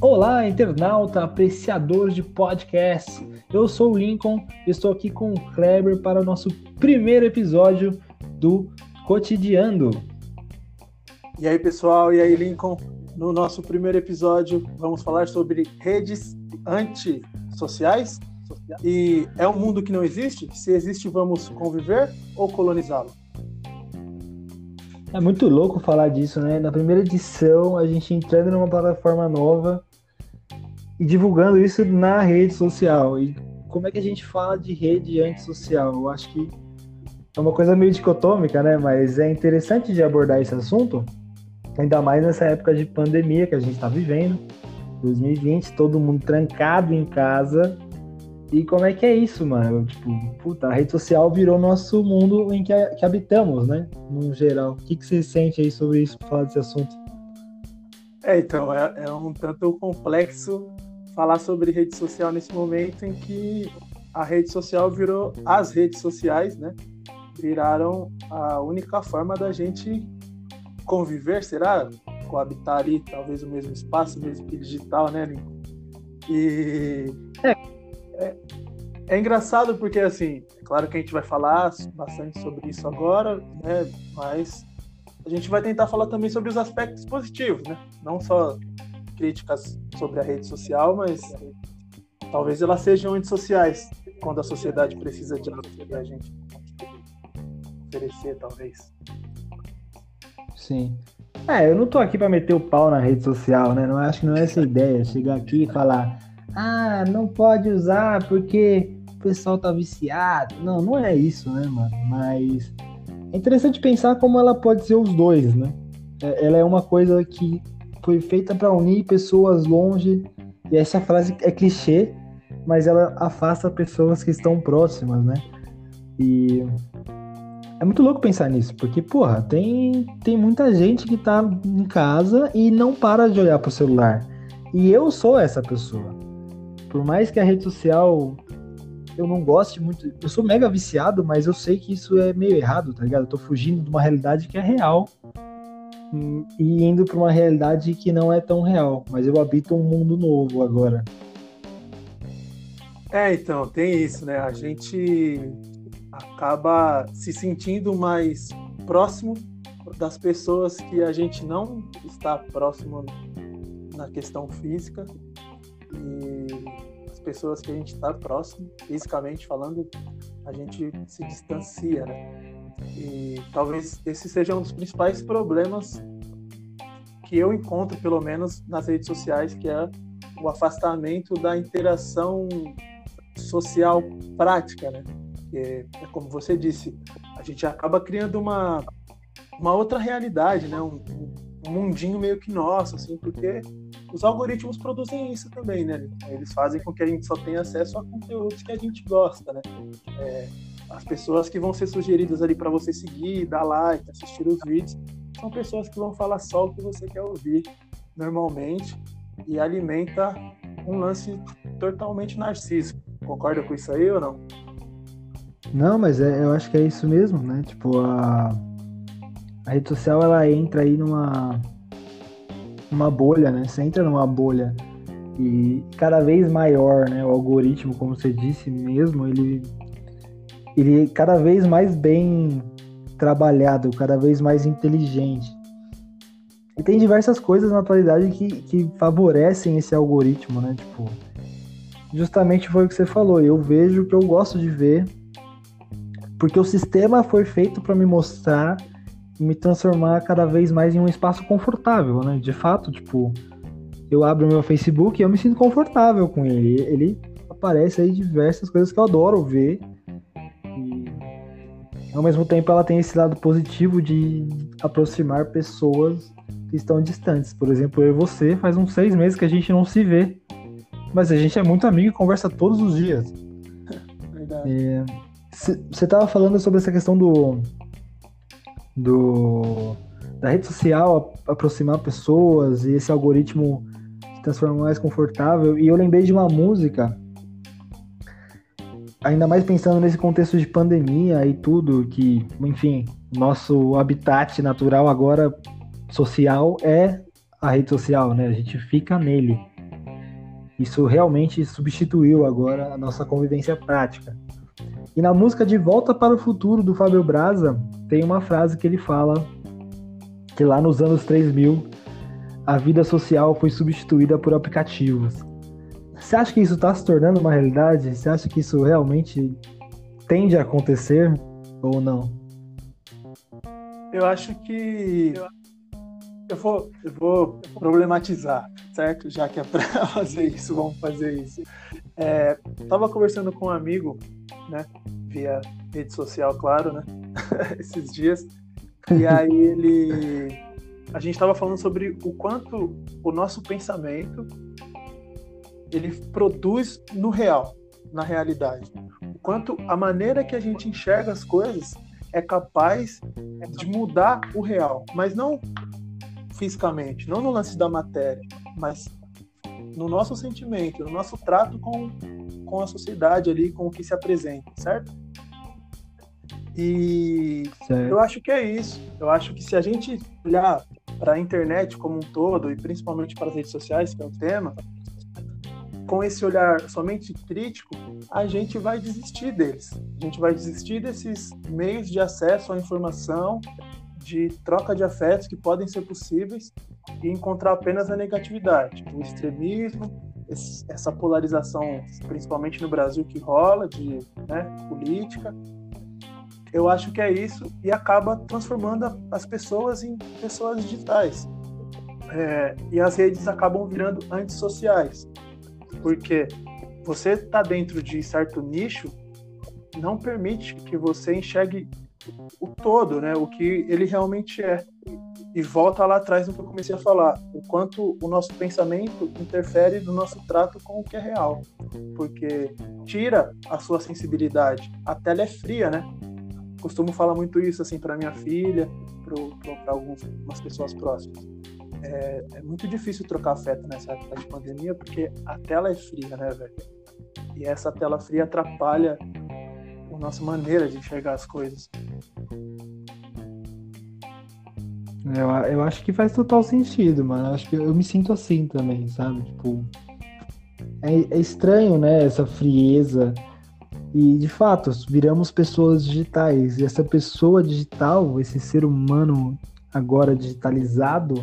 Olá, internauta, apreciador de podcast. Eu sou o Lincoln, estou aqui com o Kleber para o nosso primeiro episódio do Cotidiando. E aí, pessoal, e aí, Lincoln? No nosso primeiro episódio, vamos falar sobre redes antissociais. E é um mundo que não existe? Se existe, vamos conviver ou colonizá-lo? É muito louco falar disso, né? Na primeira edição, a gente entrando numa plataforma nova e divulgando isso na rede social. E como é que a gente fala de rede antissocial? Eu acho que é uma coisa meio dicotômica, né? Mas é interessante de abordar esse assunto, ainda mais nessa época de pandemia que a gente está vivendo. 2020, todo mundo trancado em casa. E como é que é isso, mano? Tipo, puta, a rede social virou nosso mundo em que, que habitamos, né? No geral. O que, que você sente aí sobre isso, falar desse assunto? É, então, é, é um tanto complexo falar sobre rede social nesse momento em que a rede social virou as redes sociais, né? Viraram a única forma da gente conviver, será? Coabitar ali, talvez o mesmo espaço, mesmo que digital, né, Lincoln? E é. É, é engraçado porque, assim, é claro que a gente vai falar bastante sobre isso agora, né? Mas a gente vai tentar falar também sobre os aspectos positivos, né? Não só críticas sobre a rede social, mas talvez elas sejam antissociais quando a sociedade precisa de algo a gente oferecer, talvez. Sim. É, eu não tô aqui para meter o pau na rede social, né? Não acho que não é essa a ideia. Chegar aqui e falar, ah, não pode usar porque o pessoal tá viciado. Não, não é isso, né, mano? Mas é interessante pensar como ela pode ser os dois, né? É, ela é uma coisa que foi feita para unir pessoas longe. E essa frase é clichê, mas ela afasta pessoas que estão próximas, né? E é muito louco pensar nisso, porque, porra, tem, tem muita gente que tá em casa e não para de olhar pro celular. E eu sou essa pessoa. Por mais que a rede social eu não goste muito, eu sou mega viciado, mas eu sei que isso é meio errado, tá ligado? Eu tô fugindo de uma realidade que é real e indo para uma realidade que não é tão real, mas eu habito um mundo novo agora. É, então, tem isso, né? A gente acaba se sentindo mais próximo das pessoas que a gente não está próximo na questão física e pessoas que a gente está próximo, fisicamente falando, a gente se distancia, né? E talvez esse seja um dos principais problemas que eu encontro, pelo menos nas redes sociais, que é o afastamento da interação social prática, né? É, é como você disse, a gente acaba criando uma, uma outra realidade, né? Um, um mundinho meio que nosso, assim, porque os algoritmos produzem isso também, né? Eles fazem com que a gente só tenha acesso a conteúdos que a gente gosta, né? É, as pessoas que vão ser sugeridas ali para você seguir, dar like, assistir os vídeos, são pessoas que vão falar só o que você quer ouvir normalmente e alimenta um lance totalmente narcísico. Concorda com isso aí ou não? Não, mas é, eu acho que é isso mesmo, né? Tipo, a, a rede social ela entra aí numa uma bolha, né? Você entra numa bolha e cada vez maior, né? O algoritmo, como você disse mesmo, ele ele é cada vez mais bem trabalhado, cada vez mais inteligente. E tem diversas coisas na atualidade que, que favorecem esse algoritmo, né? Tipo, justamente foi o que você falou. Eu vejo o que eu gosto de ver, porque o sistema foi feito para me mostrar me transformar cada vez mais em um espaço confortável, né? De fato, tipo, eu abro meu Facebook e eu me sinto confortável com ele. Ele aparece aí diversas coisas que eu adoro ver ao mesmo tempo ela tem esse lado positivo de aproximar pessoas que estão distantes. Por exemplo, eu e você, faz uns seis meses que a gente não se vê, mas a gente é muito amigo e conversa todos os dias. Verdade. Você estava falando sobre essa questão do, do da rede social aproximar pessoas e esse algoritmo se transformar mais confortável. E eu lembrei de uma música ainda mais pensando nesse contexto de pandemia e tudo, que, enfim, nosso habitat natural agora social é a rede social, né? A gente fica nele. Isso realmente substituiu agora a nossa convivência prática. E na música De Volta para o Futuro do Fábio Braza, tem uma frase que ele fala que lá nos anos 3000 a vida social foi substituída por aplicativos. Você acha que isso está se tornando uma realidade? Você acha que isso realmente tende a acontecer ou não? Eu acho que eu vou, eu vou problematizar, certo? Já que é para fazer isso, vamos fazer isso. É, tava conversando com um amigo, né? Via rede social, claro, né? Esses dias. E aí ele. A gente estava falando sobre o quanto o nosso pensamento ele produz no real, na realidade. O quanto a maneira que a gente enxerga as coisas é capaz de mudar o real, mas não fisicamente, não no lance da matéria, mas no nosso sentimento, no nosso trato com, com a sociedade ali, com o que se apresenta, certo? E certo. eu acho que é isso. Eu acho que se a gente olhar para a internet como um todo, e principalmente para as redes sociais, que é o tema, com esse olhar somente crítico, a gente vai desistir deles. A gente vai desistir desses meios de acesso à informação de troca de afetos que podem ser possíveis e encontrar apenas a negatividade, o extremismo, essa polarização, principalmente no Brasil, que rola de né, política. Eu acho que é isso e acaba transformando as pessoas em pessoas digitais. É, e as redes acabam virando antissociais, porque você está dentro de certo nicho não permite que você enxergue o todo, né? O que ele realmente é. E volta lá atrás no que eu comecei a falar, o quanto o nosso pensamento interfere no nosso trato com o que é real. Porque tira a sua sensibilidade. A tela é fria, né? Costumo falar muito isso assim para minha filha, para algumas pessoas próximas. É, é, muito difícil trocar afeto nessa época de pandemia porque a tela é fria, né, velho? E essa tela fria atrapalha a nossa maneira de enxergar as coisas. Eu, eu acho que faz total sentido, mano. Eu acho que eu me sinto assim também, sabe? Tipo, é, é estranho, né? Essa frieza. E de fato, viramos pessoas digitais. E essa pessoa digital, esse ser humano agora digitalizado,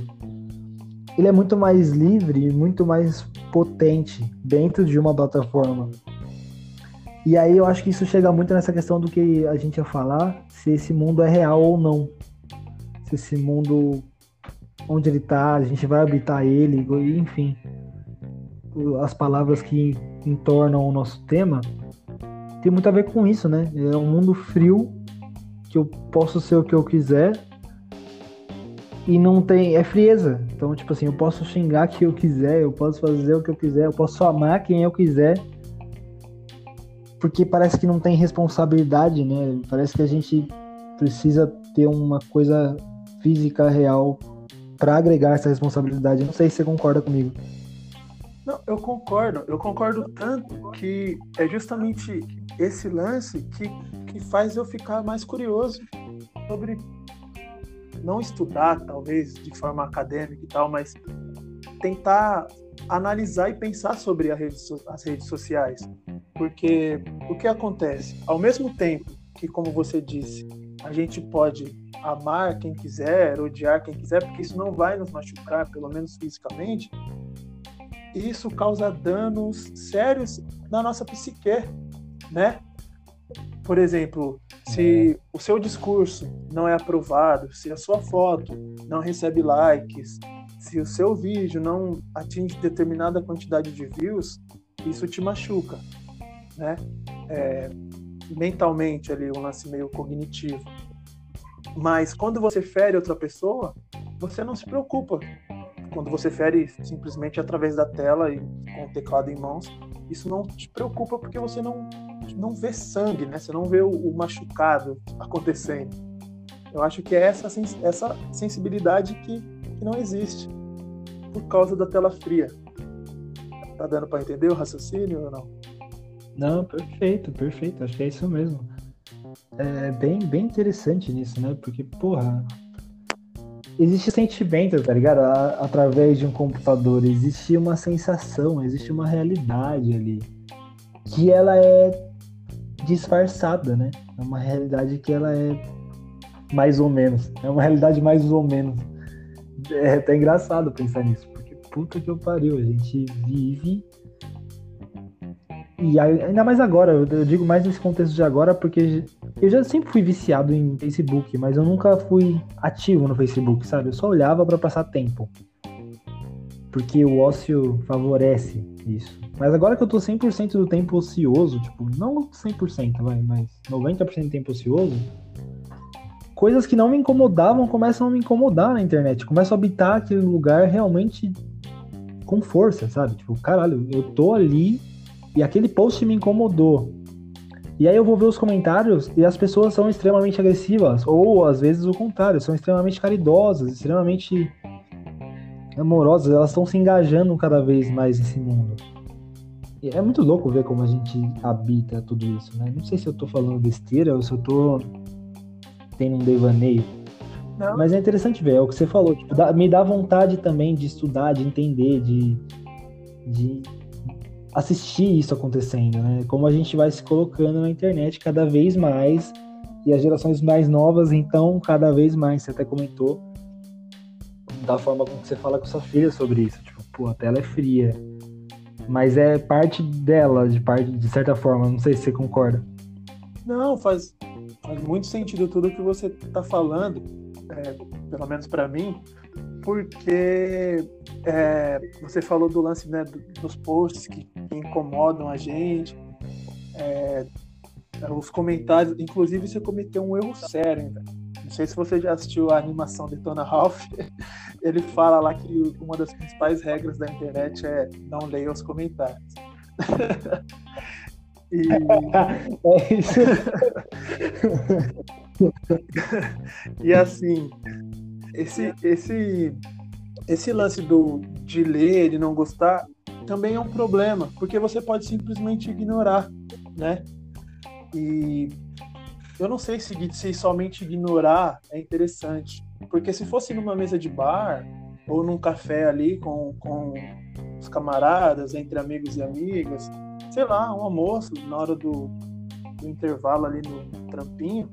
ele é muito mais livre, muito mais potente dentro de uma plataforma. E aí eu acho que isso chega muito nessa questão do que a gente ia falar, se esse mundo é real ou não. Se esse mundo onde ele está, a gente vai habitar ele, enfim. As palavras que entornam o nosso tema tem muito a ver com isso, né? É um mundo frio que eu posso ser o que eu quiser e não tem é frieza. Então, tipo assim, eu posso xingar quem eu quiser, eu posso fazer o que eu quiser, eu posso amar quem eu quiser porque parece que não tem responsabilidade, né? Parece que a gente precisa ter uma coisa física real para agregar essa responsabilidade. Não sei se você concorda comigo. Não, eu concordo. Eu concordo tanto que é justamente esse lance que, que faz eu ficar mais curioso sobre não estudar, talvez, de forma acadêmica e tal, mas tentar analisar e pensar sobre rede, as redes sociais. Porque o que acontece? Ao mesmo tempo que, como você disse, a gente pode amar quem quiser, odiar quem quiser, porque isso não vai nos machucar, pelo menos fisicamente, isso causa danos sérios na nossa psique, né? Por exemplo, se o seu discurso não é aprovado, se a sua foto não recebe likes, se o seu vídeo não atinge determinada quantidade de views, isso te machuca, né? É, mentalmente ali, um lance meio cognitivo. Mas quando você fere outra pessoa, você não se preocupa. Quando você fere simplesmente através da tela e com o teclado em mãos, isso não te preocupa porque você não, não vê sangue, né? Você não vê o, o machucado acontecendo. Eu acho que é essa, essa sensibilidade que, que não existe por causa da tela fria. Tá dando para entender o raciocínio ou não? Não, perfeito, perfeito. Acho que é isso mesmo. É bem, bem interessante nisso, né? Porque, porra, existe sentimento, tá ligado? através de um computador, existe uma sensação, existe uma realidade ali. Que ela é disfarçada, né? É uma realidade que ela é mais ou menos. É uma realidade mais ou menos. É até engraçado pensar nisso, porque puta que eu pariu, a gente vive. E ainda mais agora, eu digo mais nesse contexto de agora, porque eu já sempre fui viciado em Facebook, mas eu nunca fui ativo no Facebook, sabe? Eu só olhava para passar tempo. Porque o ócio favorece isso. Mas agora que eu tô 100% do tempo ocioso, tipo, não 100%, vai, mas 90% do tempo ocioso, coisas que não me incomodavam começam a me incomodar na internet. Começo a habitar aquele lugar realmente com força, sabe? Tipo, caralho, eu tô ali e aquele post me incomodou. E aí eu vou ver os comentários e as pessoas são extremamente agressivas, ou às vezes o contrário, são extremamente caridosas, extremamente amorosas, elas estão se engajando cada vez mais nesse mundo. E é muito louco ver como a gente habita tudo isso, né? Não sei se eu tô falando besteira ou se eu tô tendo um devaneio. Não. Mas é interessante ver, é o que você falou, tipo, dá, me dá vontade também de estudar, de entender, de, de assistir isso acontecendo, né? Como a gente vai se colocando na internet cada vez mais e as gerações mais novas, então, cada vez mais. Você até comentou da forma como você fala com sua filha sobre isso. Tipo, pô, a tela é fria. Mas é parte dela, de parte, de certa forma. Não sei se você concorda. Não, faz, faz muito sentido tudo que você está falando, é, pelo menos para mim, porque é, você falou do lance né, dos posts que, incomodam a gente, é, os comentários, inclusive você cometeu um erro sério, ainda. Não sei se você já assistiu a animação de Tona Ralph. Ele fala lá que uma das principais regras da internet é não leia os comentários. E... É isso. e assim, esse, esse, esse lance do, de ler, de não gostar, também é um problema, porque você pode simplesmente ignorar, né? E eu não sei se, se somente ignorar é interessante, porque se fosse numa mesa de bar ou num café ali com, com os camaradas, entre amigos e amigas, sei lá, um almoço na hora do, do intervalo ali no trampinho,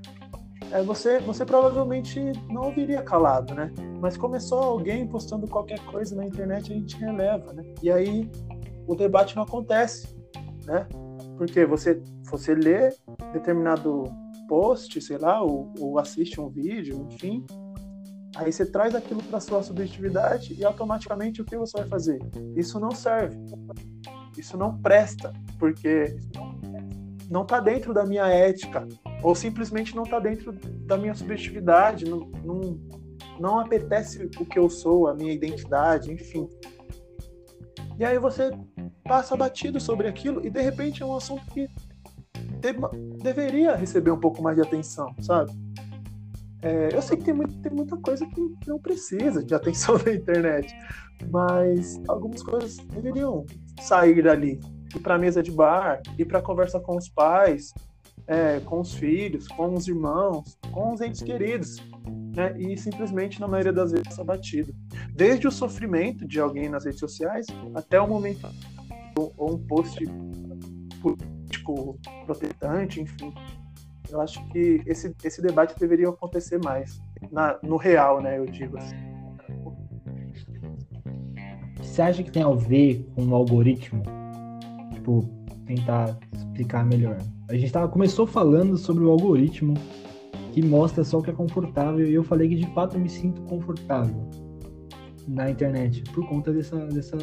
é, você, você provavelmente não ouviria calado, né? Mas começou alguém postando qualquer coisa na internet, a gente releva, né? E aí o debate não acontece, né? Porque você, você lê determinado post, sei lá, ou, ou assiste um vídeo, enfim, aí você traz aquilo para sua subjetividade e automaticamente o que você vai fazer? Isso não serve. Isso não presta, porque não está dentro da minha ética, ou simplesmente não está dentro da minha subjetividade, não, não, não apetece o que eu sou, a minha identidade, enfim. E aí você passa batido sobre aquilo e de repente é um assunto que deveria receber um pouco mais de atenção, sabe? É, eu sei que tem, muito, tem muita coisa que não precisa de atenção na internet, mas algumas coisas deveriam sair dali, ir para a mesa de bar, ir para conversar com os pais, é, com os filhos, com os irmãos, com os entes queridos, né? e simplesmente, na maioria das vezes, abatido. Desde o sofrimento de alguém nas redes sociais até o momento ou, ou um post político protestante, enfim. Eu acho que esse, esse debate deveria acontecer mais, na, no real, né? Eu digo assim. Você acha que tem a ver com o algoritmo? Tipo, tentar explicar melhor. A gente tava, começou falando sobre o algoritmo que mostra só o que é confortável e eu falei que de fato eu me sinto confortável na internet por conta dessa, dessa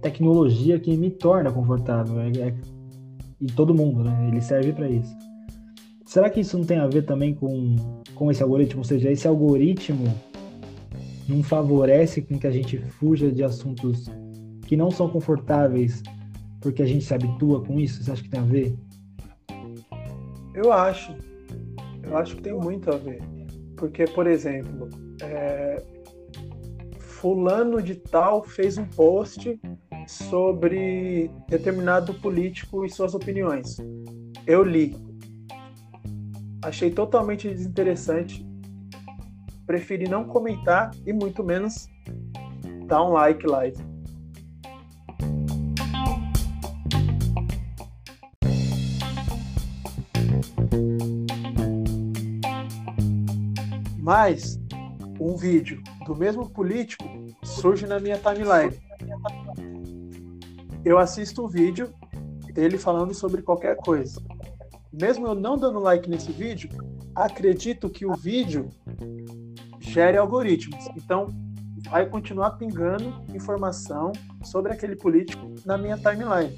tecnologia que me torna confortável. É, é, e todo mundo, né? Ele serve para isso. Será que isso não tem a ver também com, com esse algoritmo? Ou seja, esse algoritmo não favorece com que a gente fuja de assuntos que não são confortáveis porque a gente se habitua com isso? Você acha que tem a ver? Eu acho. Eu acho que tem muito a ver. Porque, por exemplo, é... Fulano de Tal fez um post sobre determinado político e suas opiniões. Eu li. Achei totalmente desinteressante preferi não comentar e muito menos dar um like lá. Mas um vídeo do mesmo político surge na minha timeline. Eu assisto o vídeo dele falando sobre qualquer coisa. Mesmo eu não dando like nesse vídeo, acredito que o vídeo gere algoritmos. Então, vai continuar pingando informação sobre aquele político na minha timeline.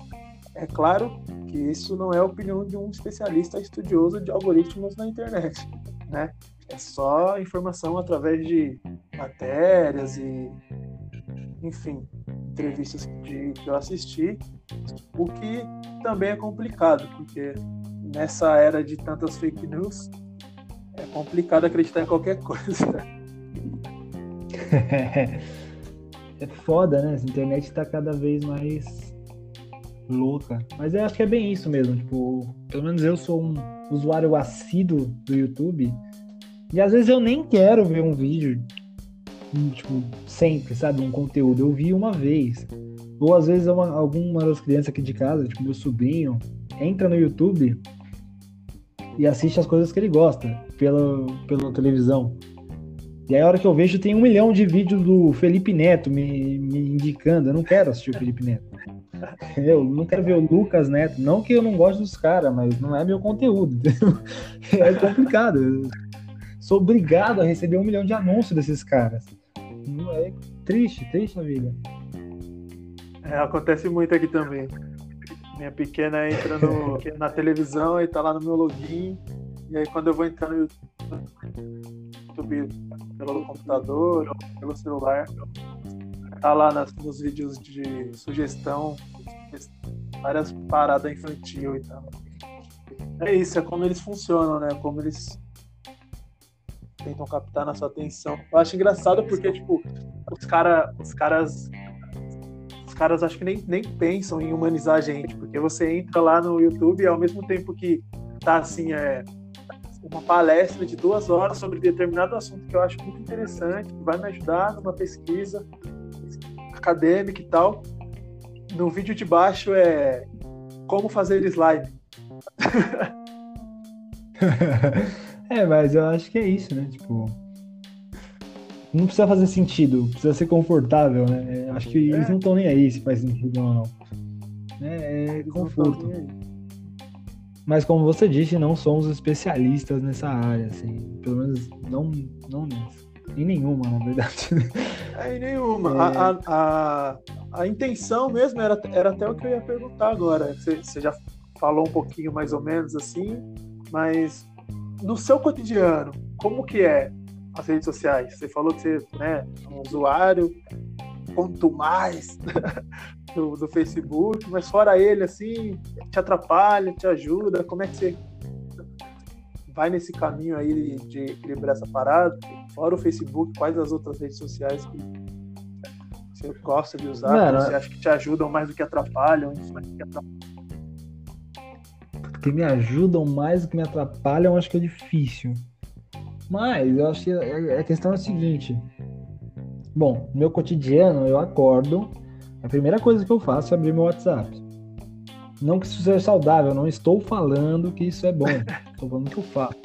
É claro que isso não é a opinião de um especialista estudioso de algoritmos na internet, né? É só informação através de matérias e, enfim, entrevistas que eu assisti, o que também é complicado, porque nessa era de tantas fake news, é complicado acreditar em qualquer coisa. é foda, né? Essa internet tá cada vez mais louca. Mas eu acho que é bem isso mesmo. Tipo, pelo menos eu sou um usuário assíduo do YouTube e às vezes eu nem quero ver um vídeo, tipo, sempre, sabe? Um conteúdo. Eu vi uma vez. Ou às vezes uma, alguma das crianças aqui de casa, tipo meu sobrinho, entra no YouTube e assiste as coisas que ele gosta pela, pela televisão. E aí a hora que eu vejo tem um milhão de vídeos do Felipe Neto me, me indicando. Eu não quero assistir o Felipe Neto. Eu não quero ver o Lucas Neto. Não que eu não goste dos caras, mas não é meu conteúdo. É complicado sou obrigado a receber um milhão de anúncios desses caras. É triste, triste a vida. É, acontece muito aqui também. Minha pequena entra no, na televisão e tá lá no meu login. E aí quando eu vou entrar no YouTube pelo computador ou pelo celular, tá lá nas, nos vídeos de sugestão, várias paradas infantil e tal. É isso, é como eles funcionam, né? Como eles tentam captar na sua atenção. Eu acho engraçado porque, tipo, os, cara, os caras. Os caras acho que nem, nem pensam em humanizar a gente, porque você entra lá no YouTube e ao mesmo tempo que tá assim, é uma palestra de duas horas sobre determinado assunto que eu acho muito interessante, que vai me ajudar numa pesquisa acadêmica e tal. No vídeo de baixo é como fazer slide. É, mas eu acho que é isso, né? Tipo. Não precisa fazer sentido, precisa ser confortável, né? Acho que é. eles não estão nem aí se faz sentido ou não. É, é conforto. Mas como você disse, não somos especialistas nessa área, assim. Pelo menos não, não nessa. Em nenhuma, na verdade. É, em nenhuma. É... A, a, a, a, intenção mesmo era, era até o que eu ia perguntar agora. Você, você já falou um pouquinho mais ou menos assim, mas no seu cotidiano, como que é as redes sociais? Você falou que você né, é um usuário, quanto mais do, do, Facebook, mas fora ele, assim, te atrapalha, te ajuda? Como é que você vai nesse caminho aí de equilibrar essa parada? Fora o Facebook, quais as outras redes sociais que você gosta de usar? Mano, você acha que te ajudam mais do que atrapalham? Enfim, que atrapalham? que me ajudam mais do que me atrapalham, acho que é difícil. Mas eu acho que a questão é a seguinte. Bom, no meu cotidiano eu acordo, a primeira coisa que eu faço é abrir meu WhatsApp. Não que isso seja saudável, não estou falando que isso é bom, estou falando que eu faço.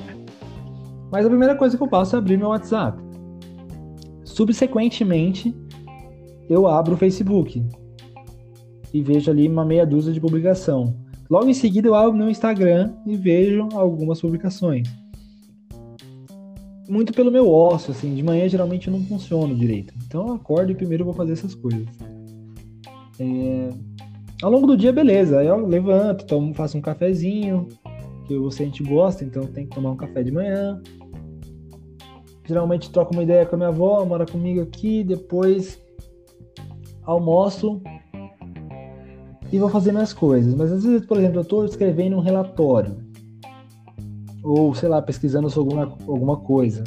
Mas a primeira coisa que eu faço é abrir meu WhatsApp. Subsequentemente, eu abro o Facebook e vejo ali uma meia dúzia de publicação. Logo em seguida, eu abro no Instagram e vejo algumas publicações. Muito pelo meu ócio, assim, de manhã geralmente eu não funciono direito. Então eu acordo e primeiro vou fazer essas coisas. É... Ao longo do dia, beleza. Aí eu levanto, tomo, faço um cafezinho, que você a gente gosta, então tem que tomar um café de manhã. Geralmente troco uma ideia com a minha avó, mora comigo aqui, depois almoço, e vou fazer minhas coisas. Mas às vezes, por exemplo, eu estou escrevendo um relatório ou sei lá, pesquisando sobre alguma, alguma coisa.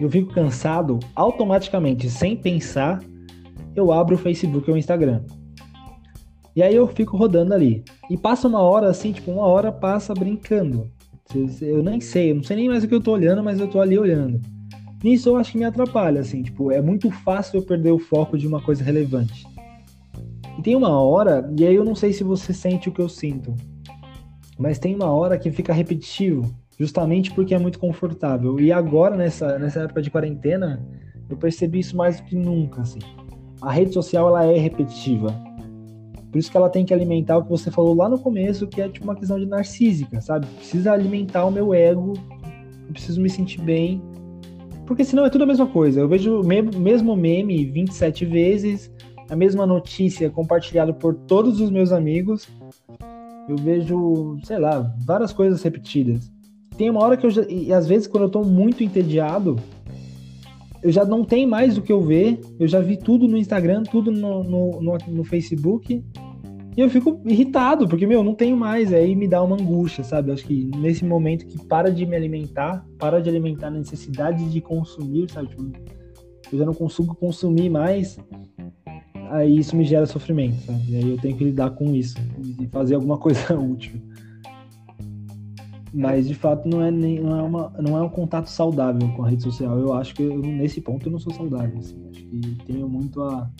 Eu fico cansado, automaticamente, sem pensar, eu abro o Facebook ou o Instagram. E aí eu fico rodando ali. E passa uma hora assim, tipo, uma hora passa brincando. Eu nem sei, eu não sei nem mais o que eu tô olhando, mas eu tô ali olhando. Nisso eu acho que me atrapalha, assim, tipo, é muito fácil eu perder o foco de uma coisa relevante. E tem uma hora, e aí eu não sei se você sente o que eu sinto, mas tem uma hora que fica repetitivo, justamente porque é muito confortável. E agora, nessa, nessa época de quarentena, eu percebi isso mais do que nunca, assim. A rede social, ela é repetitiva. Por isso que ela tem que alimentar o que você falou lá no começo, que é tipo uma questão de narcísica, sabe? Precisa alimentar o meu ego, eu preciso me sentir bem. Porque senão é tudo a mesma coisa. Eu vejo o mesmo meme 27 vezes, a mesma notícia compartilhada por todos os meus amigos. Eu vejo, sei lá, várias coisas repetidas. Tem uma hora que eu já. E às vezes, quando eu tô muito entediado, eu já não tenho mais o que eu ver. Eu já vi tudo no Instagram, tudo no, no, no, no Facebook. E eu fico irritado, porque, meu, não tenho mais. Aí me dá uma angústia, sabe? Acho que nesse momento que para de me alimentar, para de alimentar a necessidade de consumir, sabe? Tipo, eu já não consigo consumir mais aí isso me gera sofrimento, sabe? E aí eu tenho que lidar com isso e fazer alguma coisa útil. Mas de fato não é, nem, não, é uma, não é um contato saudável com a rede social. Eu acho que eu, nesse ponto eu não sou saudável. Assim. Acho que tenho muito a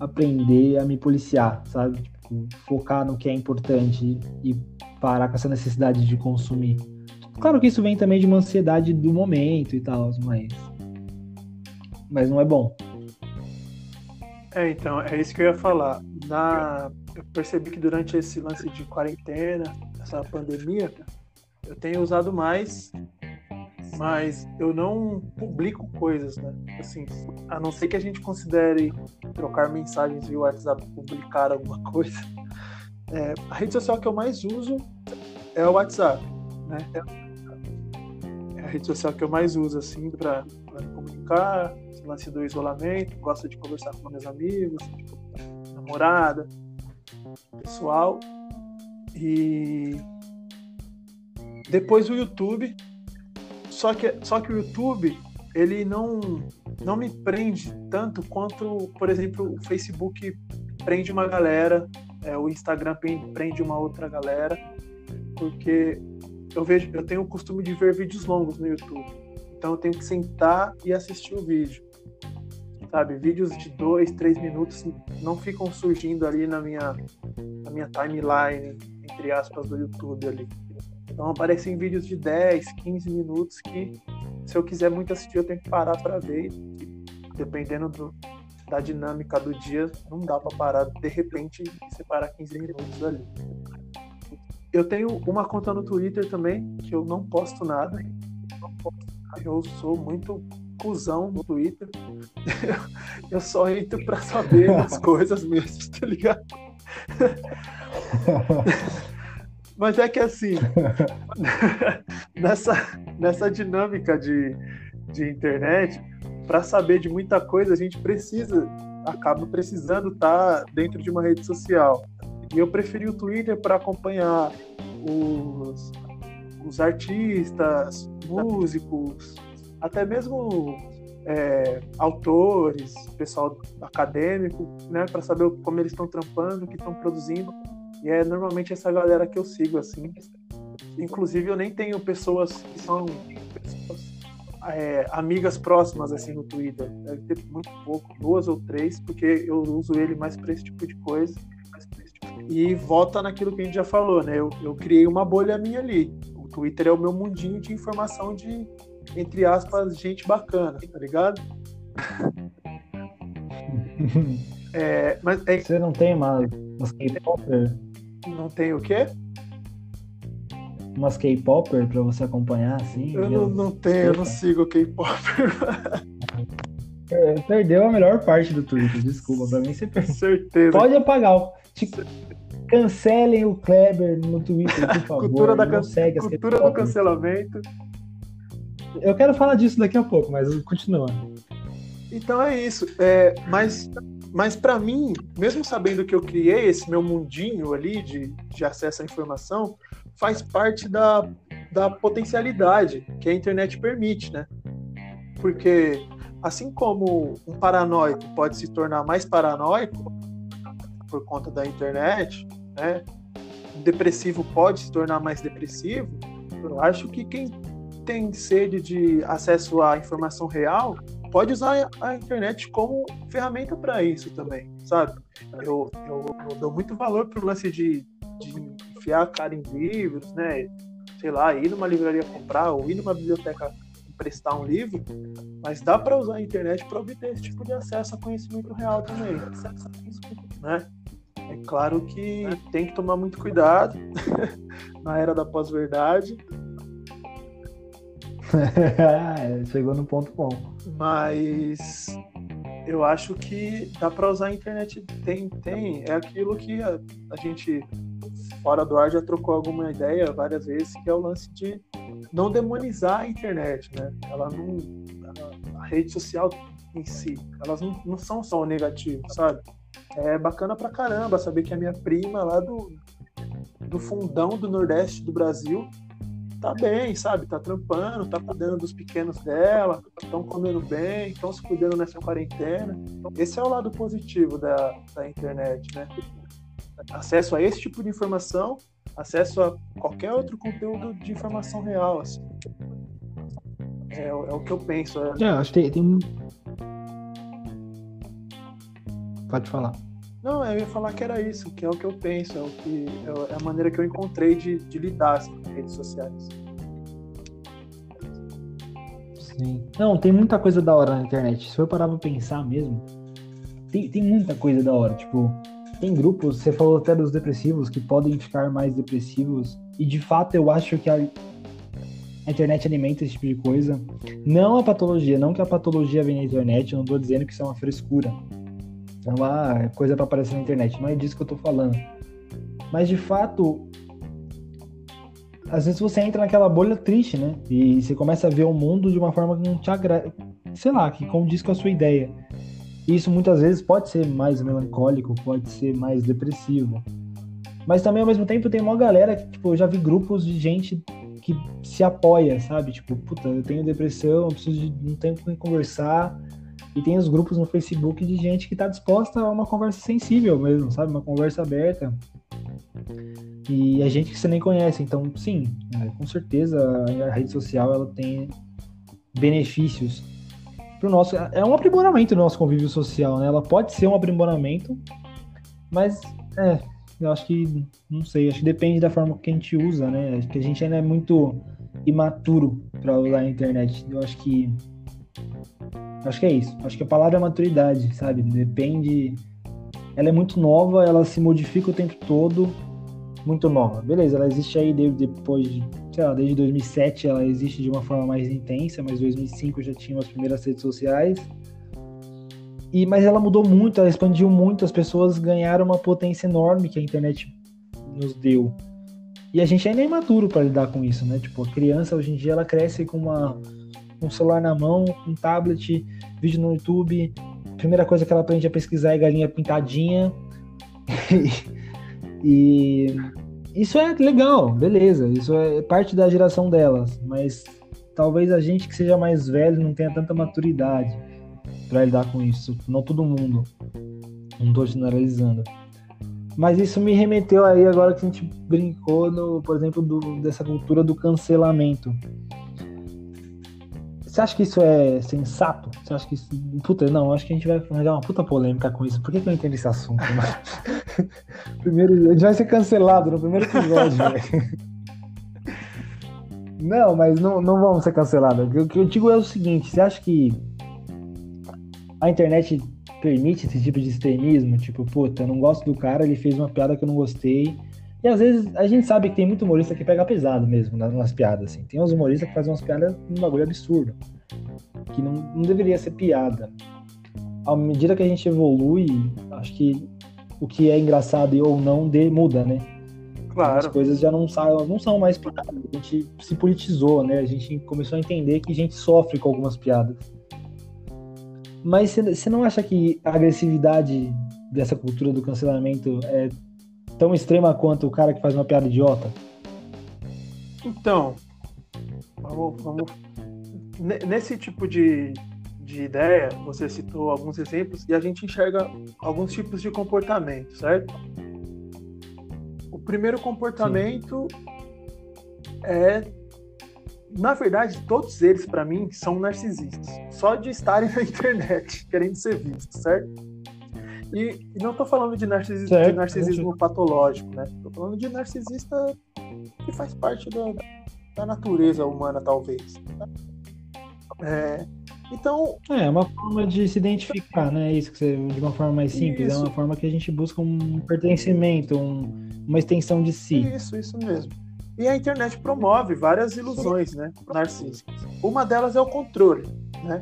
aprender a me policiar, sabe? Tipo, focar no que é importante e parar com essa necessidade de consumir. Claro que isso vem também de uma ansiedade do momento e tal, mas. Mas não é bom. É, então, é isso que eu ia falar. Na... Eu percebi que durante esse lance de quarentena, essa pandemia, eu tenho usado mais, mas eu não publico coisas, né? Assim, a não ser que a gente considere trocar mensagens via WhatsApp, publicar alguma coisa. É, a rede social que eu mais uso é o WhatsApp, né? É a rede social que eu mais uso, assim, para comunicar, lance do isolamento, gosta de conversar com meus amigos, namorada, pessoal. E depois o YouTube. Só que, só que o YouTube, ele não, não me prende tanto quanto, por exemplo, o Facebook prende uma galera, é, o Instagram prende uma outra galera, porque eu vejo, eu tenho o costume de ver vídeos longos no YouTube. Então eu tenho que sentar e assistir o vídeo sabe? Vídeos de dois, três minutos não ficam surgindo ali na minha, na minha timeline, entre aspas, do YouTube ali. Então aparecem vídeos de 10, 15 minutos que, se eu quiser muito assistir, eu tenho que parar para ver. Dependendo do, da dinâmica do dia, não dá para parar de repente e separar 15 minutos ali. Eu tenho uma conta no Twitter também, que eu não posto nada. Eu sou muito cuzão no Twitter. Eu só entro pra saber as coisas mesmo, tá ligado? Mas é que assim, nessa, nessa dinâmica de, de internet, para saber de muita coisa, a gente precisa, acaba precisando estar tá dentro de uma rede social. E eu preferi o Twitter para acompanhar os, os artistas, músicos, até mesmo é, autores, pessoal acadêmico, né, para saber como eles estão trampando, o que estão produzindo. E é normalmente essa galera que eu sigo, assim. Inclusive, eu nem tenho pessoas que são é, amigas próximas, assim, no Twitter. Deve ter muito pouco, duas ou três, porque eu uso ele mais para esse tipo de coisa. E volta naquilo que a gente já falou, né? Eu, eu criei uma bolha minha ali. O Twitter é o meu mundinho de informação de entre aspas, gente bacana, tá ligado? é, mas é... Você não tem uma, umas K-Popper? Não tem o quê? Umas K-Popper pra você acompanhar, assim? Eu não, não tenho, eu não sigo K-Popper. É, perdeu a melhor parte do Twitter, desculpa. Pra mim você perdeu. Certeza. Pode apagar. Cancelem o Kleber no Twitter, por favor. Cultura, da can... Cultura do cancelamento. Eu quero falar disso daqui a pouco, mas continua. Então é isso. É, mas mas para mim, mesmo sabendo que eu criei esse meu mundinho ali de, de acesso à informação, faz parte da, da potencialidade que a internet permite, né? Porque assim como um paranoico pode se tornar mais paranoico por conta da internet, né? Um depressivo pode se tornar mais depressivo. Eu acho que quem tem sede de acesso à informação real pode usar a internet como ferramenta para isso também, sabe? Eu, eu, eu, dou muito valor para o lance de, de enfiar a cara em livros, né? Sei lá, ir numa livraria comprar ou ir numa biblioteca emprestar um livro, mas dá para usar a internet para obter esse tipo de acesso a conhecimento real também, né? É claro que tem que tomar muito cuidado na era da pós-verdade. Chegou no ponto bom. Mas eu acho que dá para usar a internet. Tem, tem. É aquilo que a, a gente, fora do ar, já trocou alguma ideia várias vezes, que é o lance de não demonizar a internet, né? Ela não. A rede social em si, elas não, não são só o negativo, sabe? é bacana pra caramba saber que a minha prima lá do, do fundão do Nordeste do Brasil tá bem, sabe? Tá trampando, tá cuidando dos pequenos dela, estão comendo bem, estão se cuidando nessa quarentena. Esse é o lado positivo da, da internet, né? Acesso a esse tipo de informação, acesso a qualquer outro conteúdo de informação real, assim. É, é o que eu penso. É, é acho que tem... Pode falar. Não, eu ia falar que era isso, que é o que eu penso, é, o que, é a maneira que eu encontrei de, de lidar assim, com redes sociais. Sim. Não, tem muita coisa da hora na internet. Se eu parar pra pensar mesmo, tem, tem muita coisa da hora. Tipo, tem grupos, você falou até dos depressivos, que podem ficar mais depressivos. E de fato eu acho que a, a internet alimenta esse tipo de coisa. Não a patologia, não que a patologia vem na internet, eu não tô dizendo que isso é uma frescura é uma coisa para aparecer na internet. Não é disso que eu tô falando. Mas de fato, às vezes você entra naquela bolha triste, né? E você começa a ver o mundo de uma forma que não te agrada, sei lá, que condiz com a sua ideia. E isso muitas vezes pode ser mais melancólico, pode ser mais depressivo. Mas também ao mesmo tempo tem uma galera que, tipo, eu já vi grupos de gente que se apoia, sabe? Tipo, puta, eu tenho depressão, eu preciso de um tempo com quem conversar. E tem os grupos no Facebook de gente que está disposta a uma conversa sensível mesmo, sabe? Uma conversa aberta. E a gente que você nem conhece. Então, sim, é, com certeza a rede social ela tem benefícios para o nosso. É um aprimoramento do nosso convívio social, né? Ela pode ser um aprimoramento, mas é, eu acho que não sei, acho que depende da forma que a gente usa, né? Acho que a gente ainda é muito imaturo para usar a internet. Eu acho que Acho que é isso. Acho que a palavra é maturidade, sabe? Depende. Ela é muito nova, ela se modifica o tempo todo. Muito nova. Beleza, ela existe aí depois de, sei lá, desde 2007 ela existe de uma forma mais intensa, mas 2005 já tinha as primeiras redes sociais. E, mas ela mudou muito, ela expandiu muito, as pessoas ganharam uma potência enorme que a internet nos deu. E a gente ainda é imaturo para lidar com isso, né? Tipo, a criança hoje em dia ela cresce com uma um celular na mão, um tablet, vídeo no YouTube. Primeira coisa que ela aprende a pesquisar é galinha pintadinha. e isso é legal, beleza. Isso é parte da geração delas. Mas talvez a gente que seja mais velho não tenha tanta maturidade para lidar com isso. Não todo mundo. Não estou generalizando. Mas isso me remeteu aí agora que a gente brincou, no, por exemplo, do, dessa cultura do cancelamento. Você acha que isso é sensato? Você acha que isso. Puta, não, acho que a gente vai arranjar uma puta polêmica com isso. Por que, que eu entendo esse assunto? primeiro, a gente vai ser cancelado no primeiro episódio, velho. Não, mas não, não vamos ser cancelados. O que eu digo é o seguinte: você acha que a internet permite esse tipo de extremismo? Tipo, puta, eu não gosto do cara, ele fez uma piada que eu não gostei e às vezes a gente sabe que tem muito humorista que pega pesado mesmo nas piadas, assim. Tem uns humoristas que fazem umas piadas num bagulho absurdo. Que não, não deveria ser piada. À medida que a gente evolui, acho que o que é engraçado ou não de, muda, né? Claro. As coisas já não, não são mais piadas. A gente se politizou, né? A gente começou a entender que a gente sofre com algumas piadas. Mas você não acha que a agressividade dessa cultura do cancelamento é tão extrema quanto o cara que faz uma piada idiota? Então, vamos, vamos. Nesse tipo de, de ideia, você citou alguns exemplos e a gente enxerga alguns tipos de comportamento, certo? O primeiro comportamento Sim. é na verdade, todos eles, para mim, são narcisistas. Só de estarem na internet, querendo ser vistos, certo? E, e não tô falando de narcisismo, certo, de narcisismo patológico, né? Tô falando de narcisista que faz parte da, da natureza humana, talvez. É, então. É, é uma forma de se identificar, né? Isso que você, de uma forma mais simples. Isso. É uma forma que a gente busca um pertencimento, um, uma extensão de si. Isso, isso mesmo. E a internet promove várias ilusões, né, narcísicas. Uma delas é o controle, né?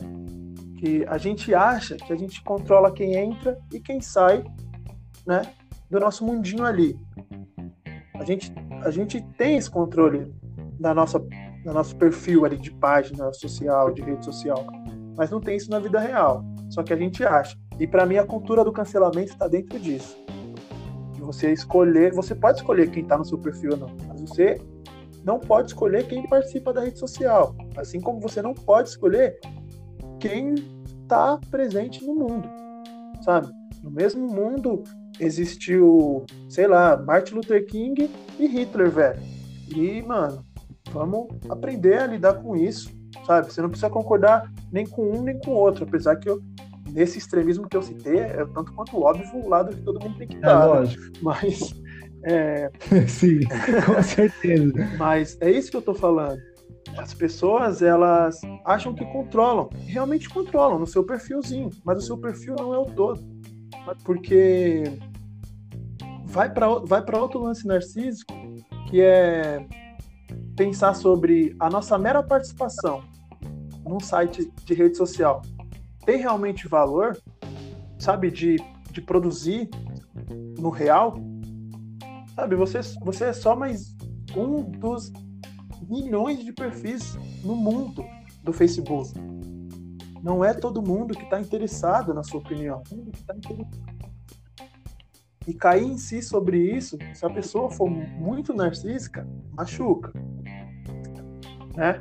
Que a gente acha que a gente controla quem entra e quem sai, né, do nosso mundinho ali. A gente, a gente tem esse controle da nossa, do nosso perfil ali de página social, de rede social, mas não tem isso na vida real. Só que a gente acha. E para mim a cultura do cancelamento está dentro disso você escolher, você pode escolher quem está no seu perfil ou não, mas você não pode escolher quem participa da rede social, assim como você não pode escolher quem está presente no mundo, sabe? No mesmo mundo existiu, sei lá, Martin Luther King e Hitler, velho. E, mano, vamos aprender a lidar com isso, sabe? Você não precisa concordar nem com um nem com o outro, apesar que eu nesse extremismo que eu citei, é tanto quanto óbvio o lado que todo mundo tem que dar. É lógico. Né? Mas. É... Sim, com certeza. Mas é isso que eu tô falando. As pessoas, elas acham que controlam. Realmente controlam no seu perfilzinho. Mas o seu perfil não é o todo. Porque vai para vai outro lance narcísico, que é pensar sobre a nossa mera participação num site de rede social tem realmente valor, sabe, de, de produzir no real, sabe, você, você é só mais um dos milhões de perfis no mundo do Facebook. Não é todo mundo que está interessado na sua opinião. Tá e cair em si sobre isso, se a pessoa for muito narcísica, machuca. Né?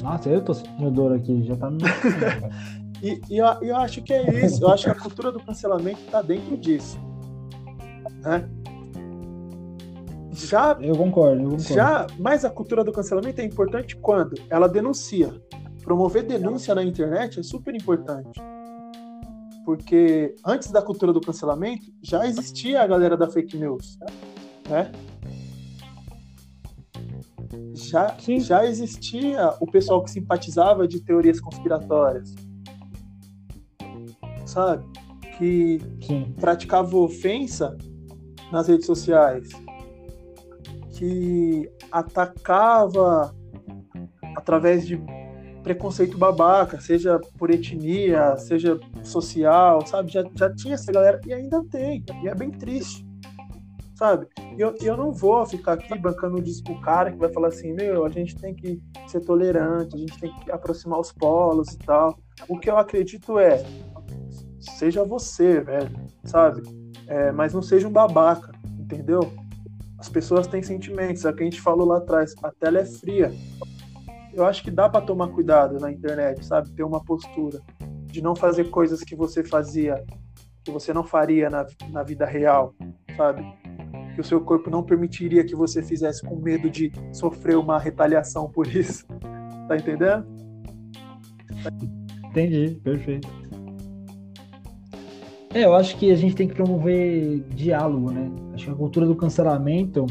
Nossa, eu tô sentindo dor aqui, já tá me. E, e eu, eu, acho que é isso. Eu acho que a cultura do cancelamento está dentro disso. Né? Já, eu concordo, eu concordo. Já, mas a cultura do cancelamento é importante quando ela denuncia. Promover denúncia na internet é super importante. Porque antes da cultura do cancelamento, já existia a galera da fake news. Né? Já, já existia o pessoal que simpatizava de teorias conspiratórias sabe? Que Sim. praticava ofensa nas redes sociais, que atacava através de preconceito babaca, seja por etnia, seja social, sabe? Já, já tinha essa galera e ainda tem, e é bem triste, sabe? E eu, eu não vou ficar aqui bancando o cara que vai falar assim: meu, a gente tem que ser tolerante, a gente tem que aproximar os polos e tal. O que eu acredito é seja você, velho, sabe? É, mas não seja um babaca, entendeu? As pessoas têm sentimentos, é o que a gente falou lá atrás, a tela é fria. Eu acho que dá para tomar cuidado na internet, sabe? Ter uma postura de não fazer coisas que você fazia, que você não faria na, na vida real, sabe? Que o seu corpo não permitiria que você fizesse com medo de sofrer uma retaliação por isso. Tá entendendo? Entendi, perfeito. É, eu acho que a gente tem que promover diálogo, né? Acho que a cultura do cancelamento,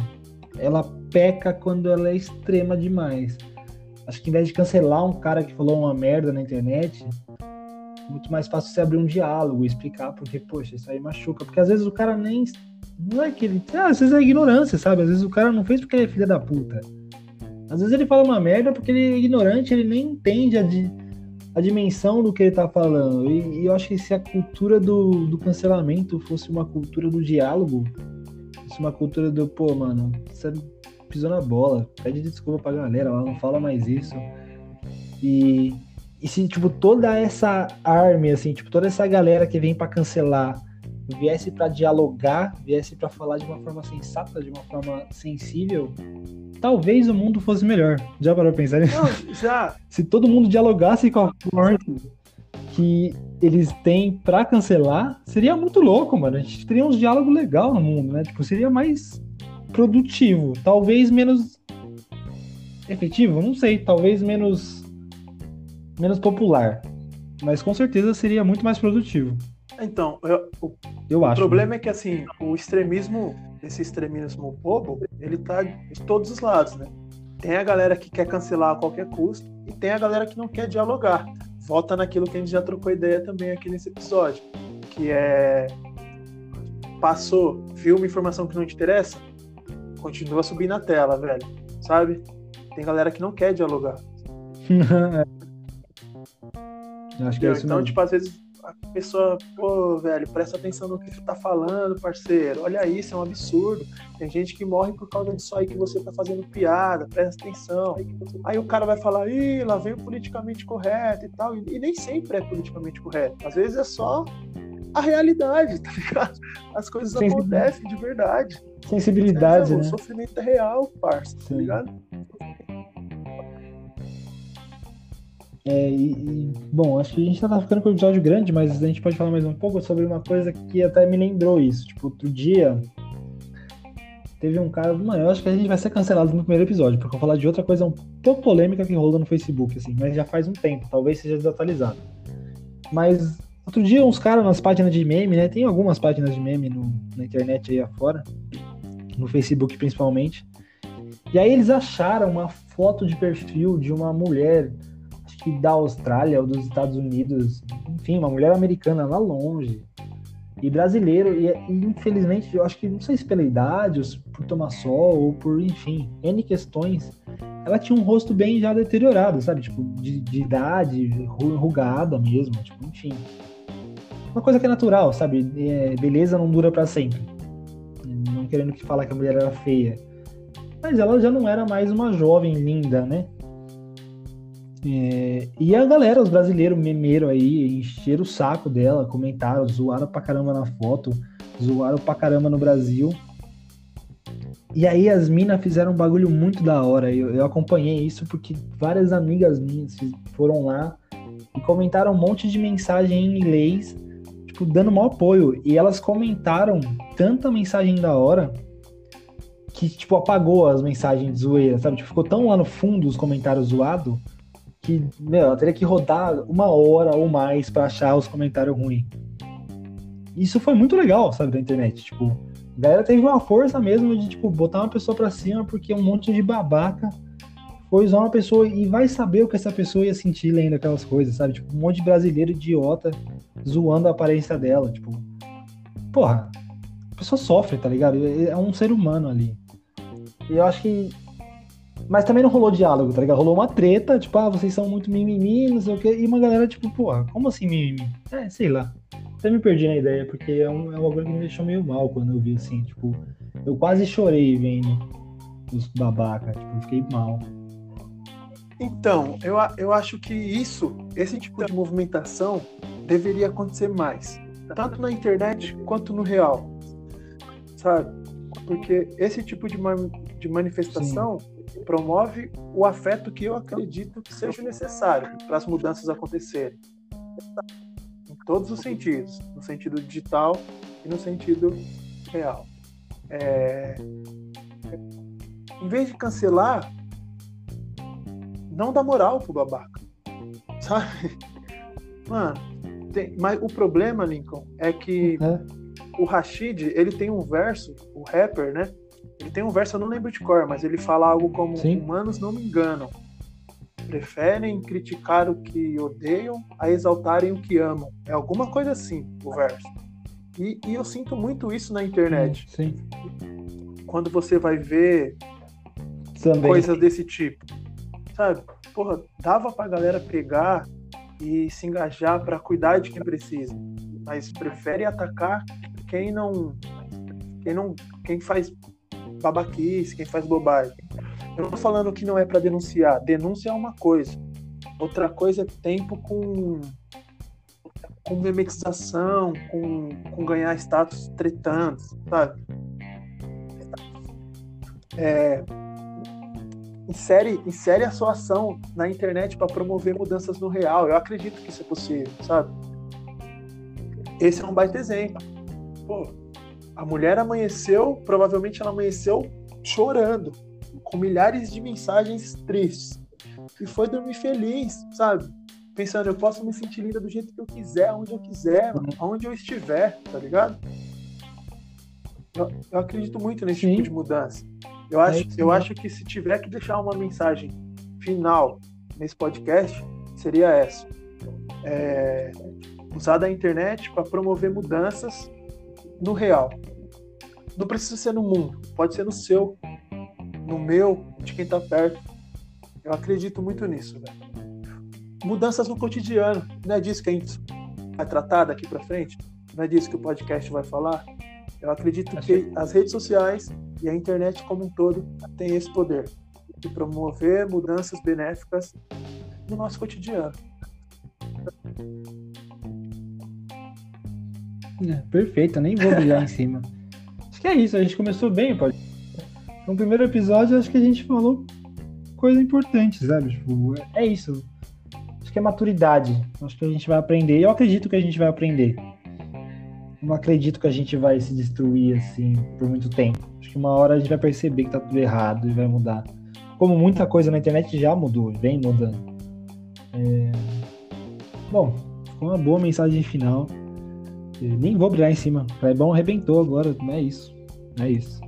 ela peca quando ela é extrema demais. Acho que em vez de cancelar um cara que falou uma merda na internet, é muito mais fácil você abrir um diálogo e explicar porque, poxa, isso aí machuca. Porque às vezes o cara nem. Não é que ele. Ah, às vezes é ignorância, sabe? Às vezes o cara não fez porque ele é filha da puta. Às vezes ele fala uma merda porque ele é ignorante, ele nem entende a. De a dimensão do que ele tá falando. E, e, eu acho que se a cultura do, do cancelamento fosse uma cultura do diálogo, fosse uma cultura do, pô, mano, você pisou na bola, pede desculpa pra galera, ela não fala mais isso. E, e se, tipo, toda essa arma, assim, tipo, toda essa galera que vem para cancelar viesse para dialogar, viesse para falar de uma forma sensata, de uma forma sensível, talvez o mundo fosse melhor. Já parou pra pensar nisso? Não, já. Se todo mundo dialogasse com a força que eles têm para cancelar, seria muito louco, mano. A gente teria uns diálogos legais no mundo, né? Tipo, seria mais produtivo. Talvez menos efetivo? Não sei, talvez menos menos popular, mas com certeza seria muito mais produtivo. Então, eu, o, Eu o acho. problema é que assim, o extremismo, esse extremismo bobo, ele tá de todos os lados, né? Tem a galera que quer cancelar a qualquer custo e tem a galera que não quer dialogar. Volta naquilo que a gente já trocou ideia também aqui nesse episódio, que é passou, viu uma informação que não te interessa, continua subir na tela, velho. Sabe? Tem galera que não quer dialogar. Eu acho que é isso Então, mesmo. tipo, às vezes a pessoa, pô, velho, presta atenção no que tu tá falando, parceiro. Olha isso, é um absurdo. Tem gente que morre por causa disso aí que você tá fazendo piada, presta atenção. Aí o cara vai falar, ih, lá vem o politicamente correto e tal. E, nem sempre é politicamente correto. Às vezes é só a realidade, tá ligado? As coisas acontecem de verdade. Sensibilidade, o né? sofrimento é real, parça, tá ligado? É, e, e, bom, acho que a gente tá ficando com o episódio grande, mas a gente pode falar mais um pouco sobre uma coisa que até me lembrou isso. Tipo, outro dia teve um cara. Mano, eu acho que a gente vai ser cancelado no primeiro episódio, porque eu vou falar de outra coisa um pouco polêmica que rolou no Facebook, assim, mas já faz um tempo, talvez seja desatualizado. Mas outro dia uns caras nas páginas de meme, né? Tem algumas páginas de meme no- na internet aí afora, no Facebook principalmente. E aí eles acharam uma foto de perfil de uma mulher que da Austrália ou dos Estados Unidos, enfim, uma mulher americana lá longe, e brasileiro, e, infelizmente, eu acho que, não sei se pela idade, ou por tomar sol, ou por, enfim, N questões, ela tinha um rosto bem já deteriorado, sabe? Tipo, de, de idade, ru- enrugada mesmo, tipo, enfim. Uma coisa que é natural, sabe? É, beleza não dura pra sempre. Não querendo que falar que a mulher era feia. Mas ela já não era mais uma jovem linda, né? É, e a galera, os brasileiros memeiro aí, encheram o saco dela, comentaram, zoaram pra caramba na foto, zoaram pra caramba no Brasil. E aí as minas fizeram um bagulho muito da hora. Eu, eu acompanhei isso porque várias amigas minhas foram lá e comentaram um monte de mensagem em inglês, tipo, dando maior apoio. E elas comentaram tanta mensagem da hora que, tipo, apagou as mensagens de zoeira, sabe? Tipo, ficou tão lá no fundo os comentários zoados que, meu, ela teria que rodar uma hora ou mais pra achar os comentários ruins. Isso foi muito legal, sabe, da internet. Tipo, a galera teve uma força mesmo de, tipo, botar uma pessoa pra cima porque um monte de babaca foi usar uma pessoa e vai saber o que essa pessoa ia sentir lendo aquelas coisas, sabe? Tipo, um monte de brasileiro idiota zoando a aparência dela, tipo... Porra, a pessoa sofre, tá ligado? É um ser humano ali. E eu acho que mas também não rolou diálogo, tá ligado? Rolou uma treta, tipo, ah, vocês são muito mimimi, não sei o quê. E uma galera, tipo, porra, como assim mimimi? É, sei lá. Até me perdi na ideia, porque é um, é um bagulho que me deixou meio mal quando eu vi, assim, tipo... Eu quase chorei vendo os babaca, tipo, eu fiquei mal. Então, eu, eu acho que isso, esse tipo de movimentação, deveria acontecer mais. Tanto na internet quanto no real. Sabe? Porque esse tipo de, ma- de manifestação promove o afeto que eu acredito que seja necessário para as mudanças acontecerem. Em todos os sentidos. No sentido digital e no sentido real. É, Em vez de cancelar, não dá moral pro babaca. Sabe? Mano, tem- mas o problema, Lincoln, é que É. o Rashid, ele tem um verso, o rapper, né? Ele tem um verso, eu não lembro de cor, mas ele fala algo como: Sim. Humanos não me enganam. Preferem criticar o que odeiam a exaltarem o que amam. É alguma coisa assim, o verso. E, e eu sinto muito isso na internet. Sim. Quando você vai ver Também. coisas desse tipo. Sabe? Porra, dava pra galera pegar e se engajar pra cuidar de quem precisa. Mas prefere atacar quem não. Quem não. Quem faz babaquice, quem faz bobagem. Eu não tô falando que não é pra denunciar. Denúncia é uma coisa. Outra coisa é tempo com. com memetização, com, com ganhar status tretando, sabe? É, insere, insere a sua ação na internet para promover mudanças no real. Eu acredito que isso é possível, sabe? Esse é um baita exemplo. Pô, a mulher amanheceu, provavelmente ela amanheceu chorando, com milhares de mensagens tristes. E foi dormir feliz, sabe? Pensando, eu posso me sentir linda do jeito que eu quiser, onde eu quiser, onde eu estiver, tá ligado? Eu, eu acredito muito nesse Sim. tipo de mudança. Eu acho, é eu acho que se tiver que deixar uma mensagem final nesse podcast, seria essa. É, usar da internet para promover mudanças no real. Não precisa ser no mundo, pode ser no seu, no meu, de quem está perto. Eu acredito muito nisso, velho. Mudanças no cotidiano, não é disso que a gente vai tratar daqui para frente? Não é disso que o podcast vai falar? Eu acredito que as redes sociais e a internet como um todo têm esse poder de promover mudanças benéficas no nosso cotidiano. É, perfeito, eu nem vou brilhar em cima. Acho que é isso, a gente começou bem, pode. No primeiro episódio, acho que a gente falou coisa importante, sabe? Tipo, é isso. Acho que é maturidade. Acho que a gente vai aprender. Eu acredito que a gente vai aprender. Não acredito que a gente vai se destruir assim por muito tempo. Acho que uma hora a gente vai perceber que tá tudo errado e vai mudar. Como muita coisa na internet já mudou, vem mudando. É... Bom, ficou uma boa mensagem final. Nem vou brilhar em cima. O bom arrebentou agora, não é isso. É isso.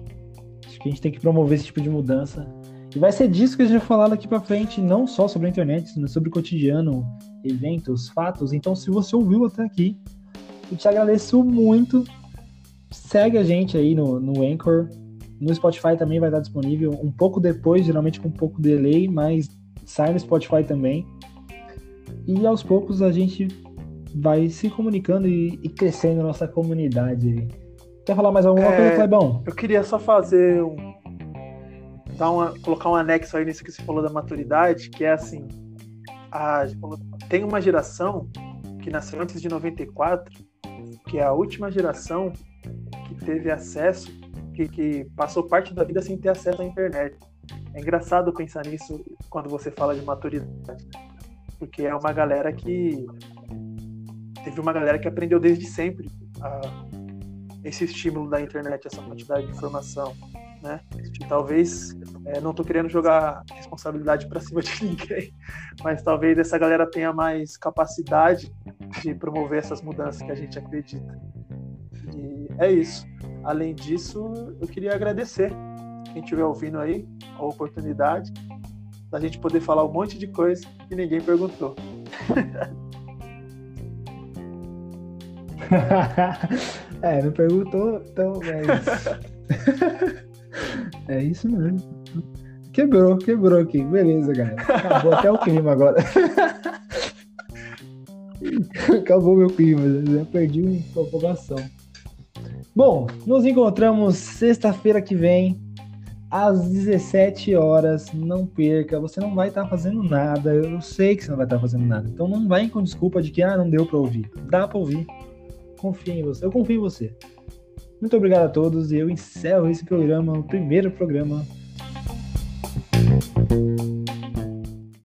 Acho que a gente tem que promover esse tipo de mudança. E vai ser disso que a gente vai falar daqui para frente, não só sobre a internet, mas sobre o cotidiano, eventos, fatos. Então, se você ouviu até aqui, eu te agradeço muito. Segue a gente aí no, no Anchor. No Spotify também vai estar disponível um pouco depois, geralmente com um pouco de delay, mas sai no Spotify também. E aos poucos a gente vai se comunicando e, e crescendo nossa comunidade. Quer falar mais alguma é, coisa, Clebão? Eu queria só fazer um. Dar uma, colocar um anexo aí nisso que você falou da maturidade, que é assim. A, tem uma geração que nasceu antes de 94, que é a última geração que teve acesso, que, que passou parte da vida sem ter acesso à internet. É engraçado pensar nisso quando você fala de maturidade, porque é uma galera que teve uma galera que aprendeu desde sempre a, esse estímulo da internet, essa quantidade de informação, né? E talvez, é, não estou querendo jogar responsabilidade para cima de ninguém, mas talvez essa galera tenha mais capacidade de promover essas mudanças que a gente acredita. E é isso. Além disso, eu queria agradecer quem estiver ouvindo aí a oportunidade da gente poder falar um monte de coisa que ninguém perguntou. é, não perguntou, então isso. é isso mesmo. Quebrou, quebrou aqui. Beleza, galera. Acabou até o clima agora. Acabou meu clima, já perdi a empolgação. Bom, nos encontramos sexta-feira que vem, às 17 horas. Não perca, você não vai estar tá fazendo nada. Eu sei que você não vai estar tá fazendo nada. Então não vai com desculpa de que ah, não deu para ouvir. Dá para ouvir confia em você. Eu confio em você. Muito obrigado a todos e eu encerro esse programa, o primeiro programa.